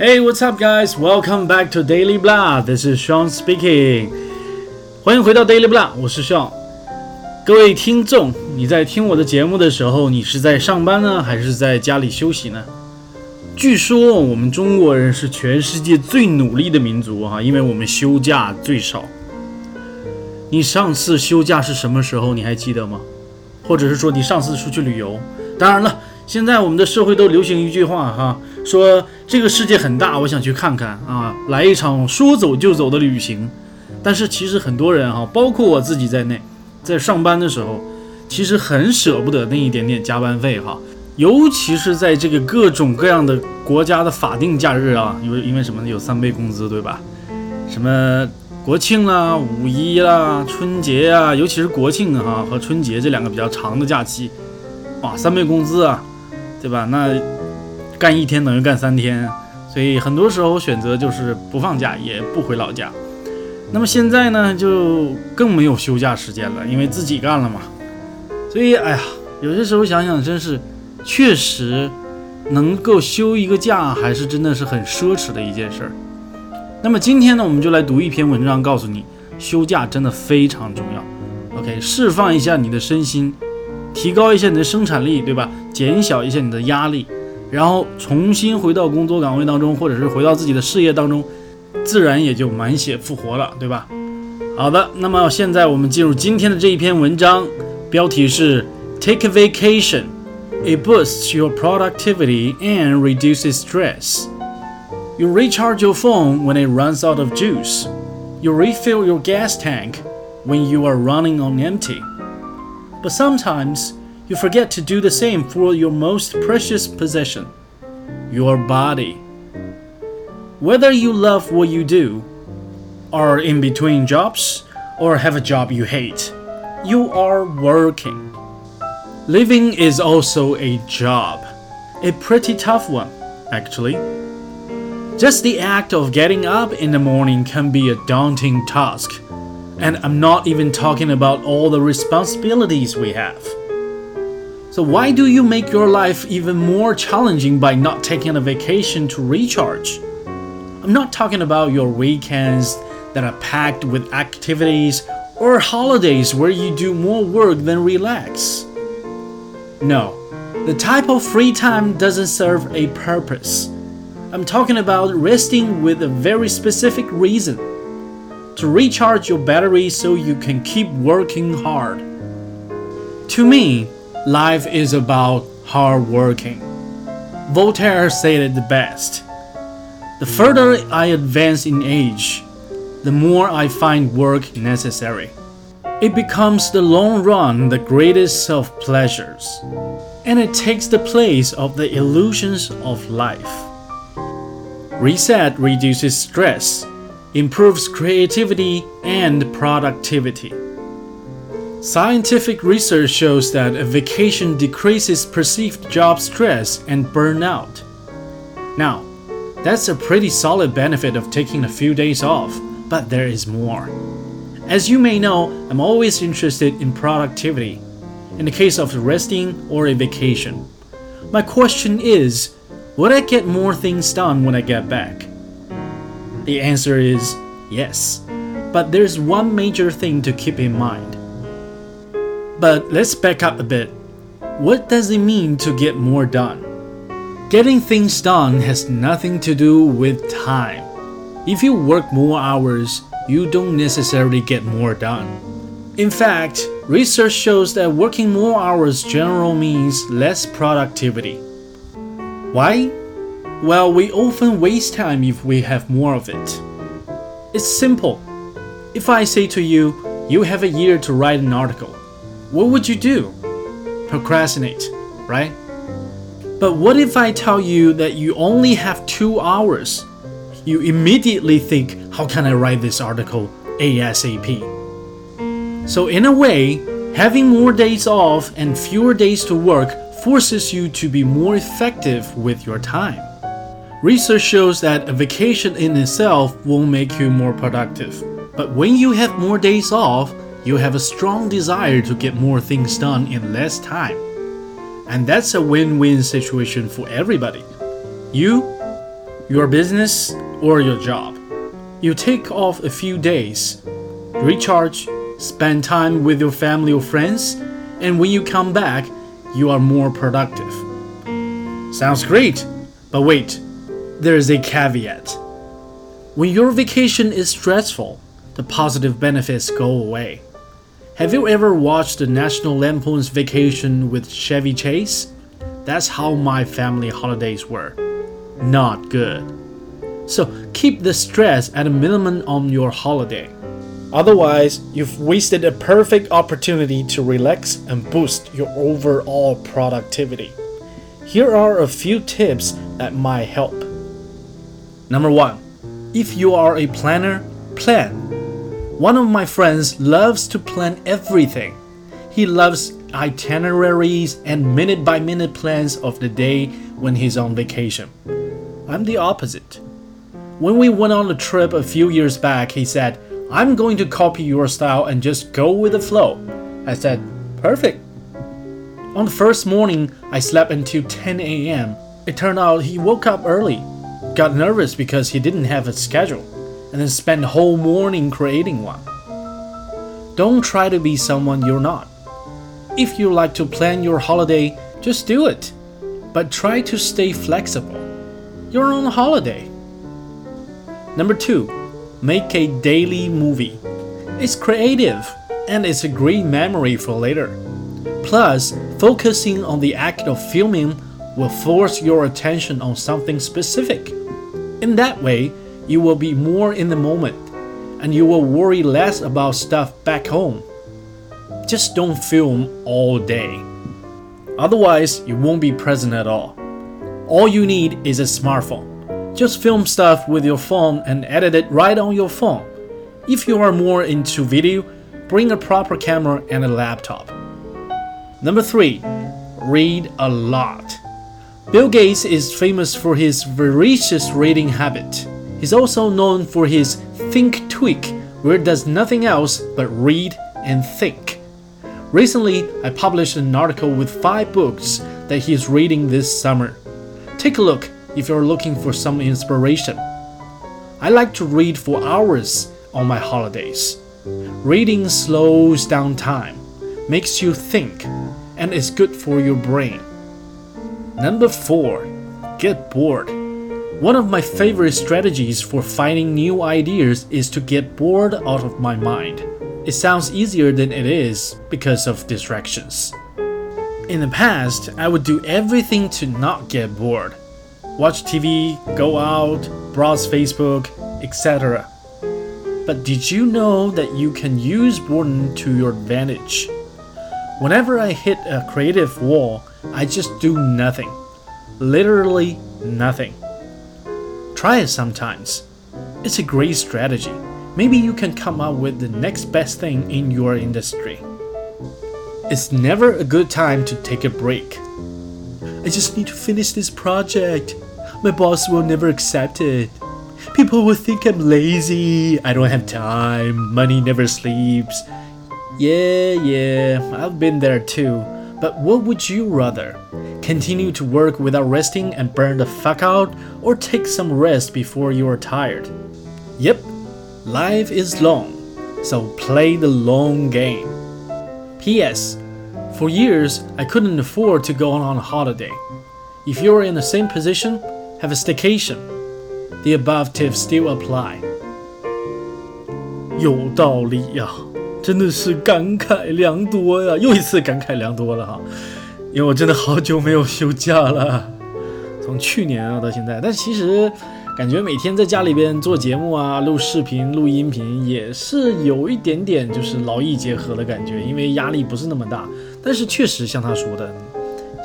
Hey, what's up, guys? Welcome back to Daily Blah. This is Sean speaking. 欢迎回到 Daily Blah，我是 Sean。各位听众，你在听我的节目的时候，你是在上班呢，还是在家里休息呢？据说我们中国人是全世界最努力的民族哈，因为我们休假最少。你上次休假是什么时候？你还记得吗？或者是说你上次出去旅游？当然了，现在我们的社会都流行一句话哈，说这个世界很大，我想去看看啊，来一场说走就走的旅行。但是其实很多人哈，包括我自己在内，在上班的时候，其实很舍不得那一点点加班费哈，尤其是在这个各种各样的国家的法定假日啊，因为因为什么呢？有三倍工资，对吧？什么？国庆啦、五一啦、春节啊，尤其是国庆哈和春节这两个比较长的假期，哇，三倍工资啊，对吧？那干一天等于干三天，所以很多时候选择就是不放假，也不回老家。那么现在呢，就更没有休假时间了，因为自己干了嘛。所以，哎呀，有些时候想想，真是确实能够休一个假，还是真的是很奢侈的一件事儿。那么今天呢，我们就来读一篇文章，告诉你休假真的非常重要。OK，释放一下你的身心，提高一下你的生产力，对吧？减小一下你的压力，然后重新回到工作岗位当中，或者是回到自己的事业当中，自然也就满血复活了，对吧？好的，那么现在我们进入今天的这一篇文章，标题是 Take a vacation. It boosts your productivity and reduces stress. You recharge your phone when it runs out of juice. You refill your gas tank when you are running on empty. But sometimes you forget to do the same for your most precious possession your body. Whether you love what you do, are in between jobs, or have a job you hate, you are working. Living is also a job, a pretty tough one, actually. Just the act of getting up in the morning can be a daunting task. And I'm not even talking about all the responsibilities we have. So, why do you make your life even more challenging by not taking a vacation to recharge? I'm not talking about your weekends that are packed with activities or holidays where you do more work than relax. No, the type of free time doesn't serve a purpose. I'm talking about resting with a very specific reason to recharge your battery so you can keep working hard. To me, life is about hard working. Voltaire said it the best. The further I advance in age, the more I find work necessary. It becomes the long run the greatest of pleasures, and it takes the place of the illusions of life. Reset reduces stress, improves creativity and productivity. Scientific research shows that a vacation decreases perceived job stress and burnout. Now, that's a pretty solid benefit of taking a few days off, but there is more. As you may know, I'm always interested in productivity, in the case of resting or a vacation. My question is would I get more things done when I get back? The answer is yes. But there's one major thing to keep in mind. But let's back up a bit. What does it mean to get more done? Getting things done has nothing to do with time. If you work more hours, you don't necessarily get more done. In fact, research shows that working more hours generally means less productivity. Why? Well, we often waste time if we have more of it. It's simple. If I say to you, you have a year to write an article, what would you do? Procrastinate, right? But what if I tell you that you only have two hours? You immediately think, how can I write this article ASAP? So, in a way, having more days off and fewer days to work forces you to be more effective with your time. Research shows that a vacation in itself won't make you more productive. But when you have more days off, you have a strong desire to get more things done in less time. And that's a win win situation for everybody you your business or your job. You take off a few days, recharge, spend time with your family or friends, and when you come back, you are more productive. Sounds great, but wait, there is a caveat. When your vacation is stressful, the positive benefits go away. Have you ever watched the National Lampoon's Vacation with Chevy Chase? That's how my family holidays were. Not good. So keep the stress at a minimum on your holiday. Otherwise, you've wasted a perfect opportunity to relax and boost your overall productivity. Here are a few tips that might help. Number one, if you are a planner, plan. One of my friends loves to plan everything. He loves itineraries and minute by minute plans of the day when he's on vacation. I'm the opposite. When we went on a trip a few years back, he said, I'm going to copy your style and just go with the flow. I said, Perfect. On the first morning, I slept until 10 a.m. It turned out he woke up early, got nervous because he didn't have a schedule, and then spent the whole morning creating one. Don't try to be someone you're not. If you like to plan your holiday, just do it. But try to stay flexible. You're on holiday. Number two, make a daily movie. It's creative and it's a great memory for later. Plus, focusing on the act of filming will force your attention on something specific. In that way, you will be more in the moment and you will worry less about stuff back home. Just don't film all day. Otherwise, you won't be present at all. All you need is a smartphone. Just film stuff with your phone and edit it right on your phone. If you are more into video, bring a proper camera and a laptop. Number 3. Read a lot. Bill Gates is famous for his voracious reading habit. He's also known for his Think Week, where it does nothing else but read and think. Recently, I published an article with five books that he is reading this summer. Take a look if you're looking for some inspiration. I like to read for hours on my holidays. Reading slows down time, makes you think, and is good for your brain. Number 4. Get bored. One of my favorite strategies for finding new ideas is to get bored out of my mind. It sounds easier than it is because of distractions. In the past, I would do everything to not get bored watch TV, go out, browse Facebook, etc. But did you know that you can use boredom to your advantage? Whenever I hit a creative wall, I just do nothing. Literally nothing. Try it sometimes. It's a great strategy. Maybe you can come up with the next best thing in your industry. It's never a good time to take a break. I just need to finish this project. My boss will never accept it. People will think I'm lazy, I don't have time, money never sleeps. Yeah, yeah, I've been there too. But what would you rather? Continue to work without resting and burn the fuck out, or take some rest before you are tired? Yep, life is long, so play the long game. P.S. For years, I couldn't afford to go on a holiday. If you're in the same position, have a staycation. The above tips still apply. 有道理呀， 真的是感慨良多呀，又一次感慨良多了哈。因为我真的好久没有休假了，从去年啊到现在。但其实感觉每天在家里边做节目啊、录视频、录音频，也是有一点点就是劳逸结合的感觉，因为压力不是那么大。但是确实像他说的，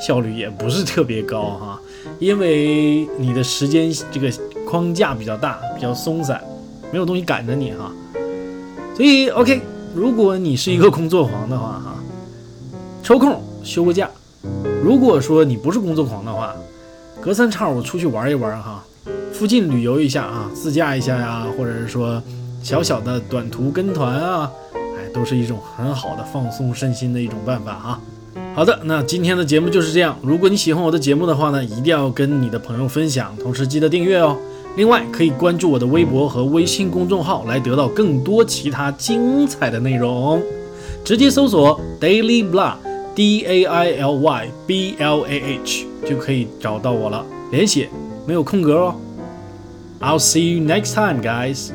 效率也不是特别高哈。因为你的时间这个框架比较大，比较松散，没有东西赶着你哈，所以 OK，如果你是一个工作狂的话哈，抽空休个假；如果说你不是工作狂的话，隔三差五出去玩一玩哈，附近旅游一下啊，自驾一下呀，或者是说小小的短途跟团啊，哎，都是一种很好的放松身心的一种办法哈。好的，那今天的节目就是这样。如果你喜欢我的节目的话呢，一定要跟你的朋友分享，同时记得订阅哦。另外，可以关注我的微博和微信公众号，来得到更多其他精彩的内容。直接搜索 Daily Blah，D A I L Y B L A H 就可以找到我了。连写，没有空格哦。I'll see you next time, guys.